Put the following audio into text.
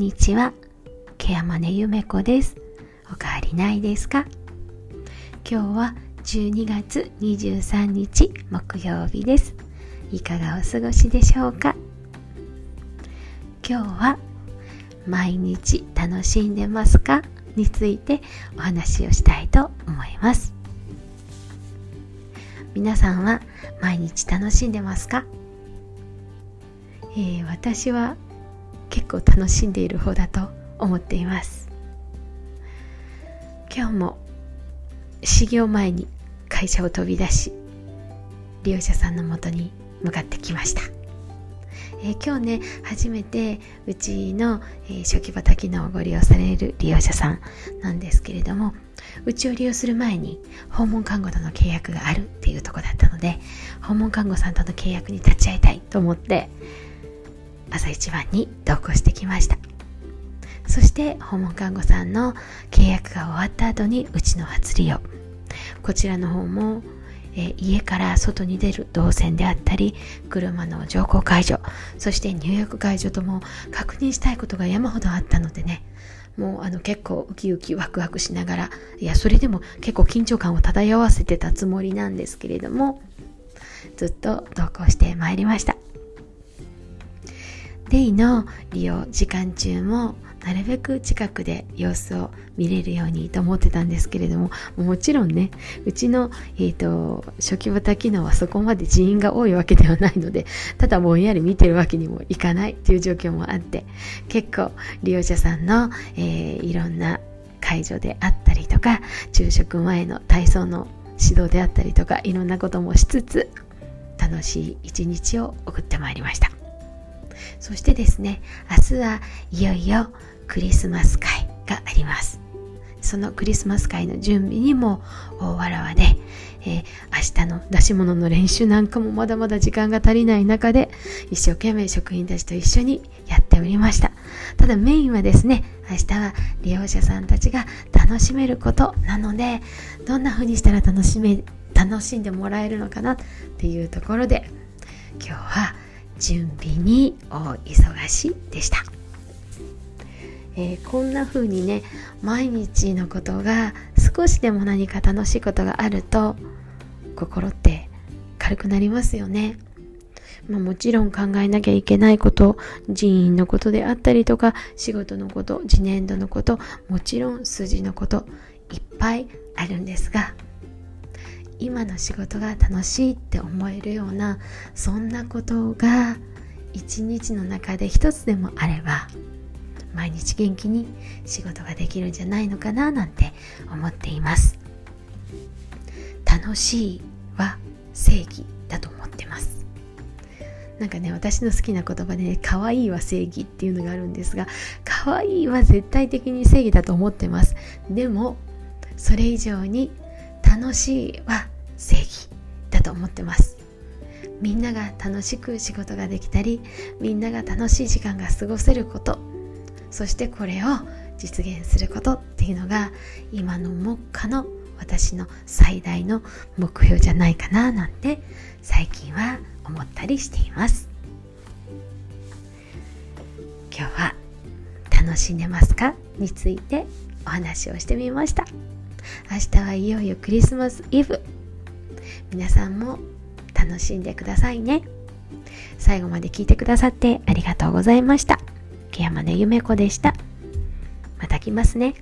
にちは。ケアマネゆめこです。おかわりないですか？今日は12月23日木曜日です。いかがお過ごしでしょうか？今日は毎日楽しんでますか？についてお話をしたいと思います。皆さんは毎日楽しんでますか、えー、私は結構楽しんでいる方だと思っています。今日も始業前に会社を飛び出し利用者さんのもとに向かってきました。えー、今日ね初めてうちの、えー、初期場機能をご利用される利用者さんなんですけれどもうちを利用する前に訪問看護との契約があるっていうとこだったので訪問看護さんとの契約に立ち会いたいと思って朝一番に同行してきました。そして訪問看護さんの契約が終わった後にうちの初利用。こちらの方もえ家から外に出る動線であったり車の乗降解除そして入浴解除とも確認したいことが山ほどあったのでねもうあの結構ウキウキワクワクしながらいやそれでも結構緊張感を漂わせてたつもりなんですけれどもずっと同行してまいりました。デイの利用時間中もなるべく近くで様子を見れるようにと思ってたんですけれどももちろんねうちの、えーと、初期型機能はそこまで人員が多いわけではないのでただぼんやり見てるわけにもいかないっていう状況もあって結構利用者さんの、えー、いろんな介助であったりとか昼食前の体操の指導であったりとかいろんなこともしつつ楽しい一日を送ってまいりました。そしてですね明日はいよいよクリスマス会があります。そのクリスマス会の準備にも大わらわで、えー、明日の出し物の練習なんかもまだまだ時間が足りない中で一生懸命職員たちと一緒にやっておりました。ただメインはですね明日は利用者さんたちが楽しめることなのでどんな風にしたら楽しめ楽しんでもらえるのかなっていうところで今日は準備に大忙しでした。えー、こんな風にね毎日のことが少しでも何か楽しいことがあると心って軽くなりますよね。まあ、もちろん考えなきゃいけないこと人員のことであったりとか仕事のこと次年度のこともちろん数字のこといっぱいあるんですが今の仕事が楽しいって思えるようなそんなことが一日の中で一つでもあれば毎日元気に仕事ができるんじゃないのかななんて思っています。楽しいは正義だと思ってます。なんかね私の好きな言葉でね可愛いは正義っていうのがあるんですが可愛いは絶対的に正義だと思ってます。でもそれ以上に楽しいは正義だと思ってます。みんなが楽しく仕事ができたりみんなが楽しい時間が過ごせることそしてこれを実現することっていうのが今の目下の私の最大の目標じゃないかななんて最近は思ったりしています。今日は楽しんでますかについてお話をしてみました。明日はいよいよクリスマスイブ。皆さんも楽しんでくださいね最後まで聞いてくださってありがとうございました山根ゆめ子でした。また来ますね。